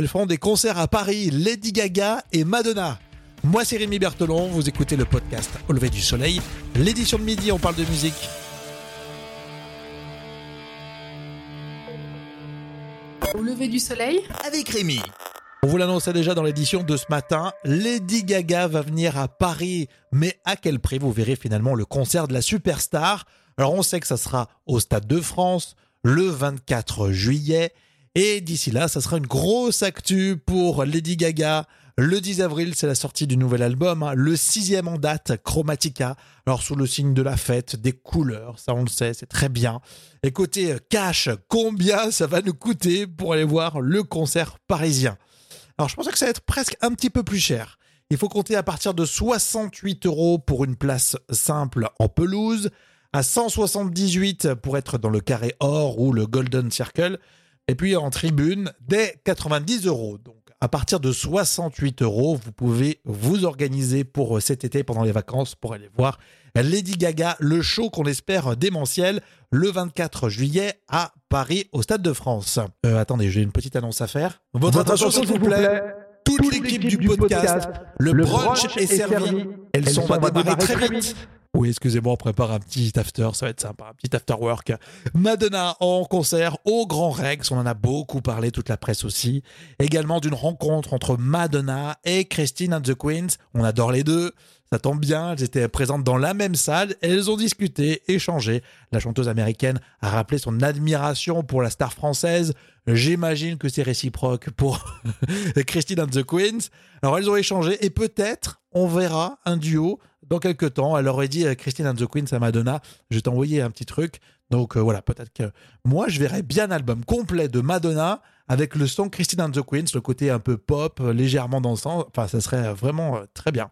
Elles font des concerts à Paris, Lady Gaga et Madonna. Moi c'est Rémi Bertolon, vous écoutez le podcast Au lever du soleil. L'édition de midi, on parle de musique. Au lever du soleil Avec Rémi. On vous l'annonçait déjà dans l'édition de ce matin, Lady Gaga va venir à Paris. Mais à quel prix? Vous verrez finalement le concert de la superstar. Alors on sait que ça sera au Stade de France le 24 juillet. Et d'ici là, ça sera une grosse actu pour Lady Gaga. Le 10 avril, c'est la sortie du nouvel album, hein, le sixième en date, Chromatica. Alors sous le signe de la fête, des couleurs, ça on le sait, c'est très bien. Et côté cash, combien ça va nous coûter pour aller voir le concert parisien? Alors je pensais que ça va être presque un petit peu plus cher. Il faut compter à partir de 68 euros pour une place simple en pelouse, à 178 pour être dans le carré or ou le golden circle, et puis en tribune, dès 90 euros. Donc à partir de 68 euros, vous pouvez vous organiser pour euh, cet été pendant les vacances pour aller voir Lady Gaga, le show qu'on espère démentiel, le 24 juillet à Paris au Stade de France. Euh, attendez, j'ai une petite annonce à faire. Votre, attention, s'il vous plaît. Toute, l'équipe du, podcast, le, brunch, est servi. Elles, sont, va démarrer très vite. Oui, excusez-moi, on prépare un petit after, ça va être sympa, un petit after work. Madonna en concert au Grand Rex, on en a beaucoup parlé, toute la presse aussi. Également d'une rencontre entre Madonna et Christine and the Queens, on adore les deux. Ça tombe bien, elles étaient présentes dans la même salle, elles ont discuté, échangé. La chanteuse américaine a rappelé son admiration pour la star française. J'imagine que c'est réciproque pour Christine and the Queens. Alors elles ont échangé et peut-être on verra un duo dans quelques temps. Elle aurait dit Christine and the Queens à Madonna, je vais t'envoyer un petit truc. Donc euh, voilà, peut-être que moi je verrais bien un album complet de Madonna avec le son Christine and the Queens, le côté un peu pop, légèrement dansant. Enfin, ça serait vraiment euh, très bien.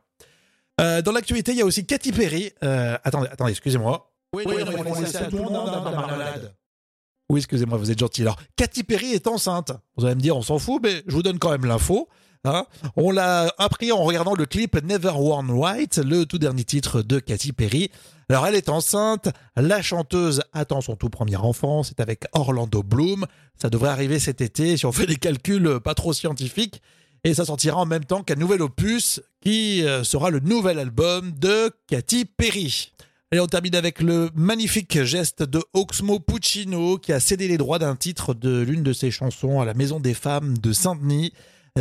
Euh, dans l'actualité, il y a aussi Katy Perry. Euh, attendez, attendez, excusez-moi. Oui, oui, oui excusez-moi, vous êtes gentil. Alors, Katy Perry est enceinte. Vous allez me dire, on s'en fout, mais je vous donne quand même l'info. Hein. on l'a appris en regardant le clip Never Worn White, le tout dernier titre de Katy Perry. Alors elle est enceinte, la chanteuse attend son tout premier enfant, c'est avec Orlando Bloom. Ça devrait arriver cet été si on fait des calculs pas trop scientifiques. Et ça sortira en même temps qu'un nouvel opus qui euh, sera le nouvel album de Katy Perry. Et on termine avec le magnifique geste de Oxmo Puccino qui a cédé les droits d'un titre de l'une de ses chansons à la Maison des Femmes de Saint-Denis.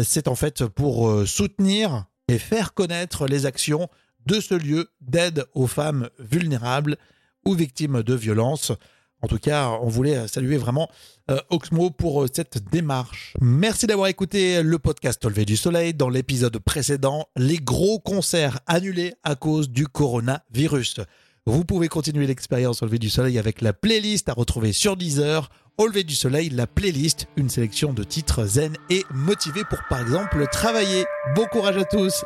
C'est en fait pour euh, soutenir et faire connaître les actions de ce lieu d'aide aux femmes vulnérables ou victimes de violences. En tout cas, on voulait saluer vraiment euh, Oxmo pour euh, cette démarche. Merci d'avoir écouté le podcast Au lever du soleil. Dans l'épisode précédent, les gros concerts annulés à cause du coronavirus. Vous pouvez continuer l'expérience au lever du soleil avec la playlist à retrouver sur Deezer. Au lever du soleil, la playlist, une sélection de titres zen et motivés pour par exemple travailler. Bon courage à tous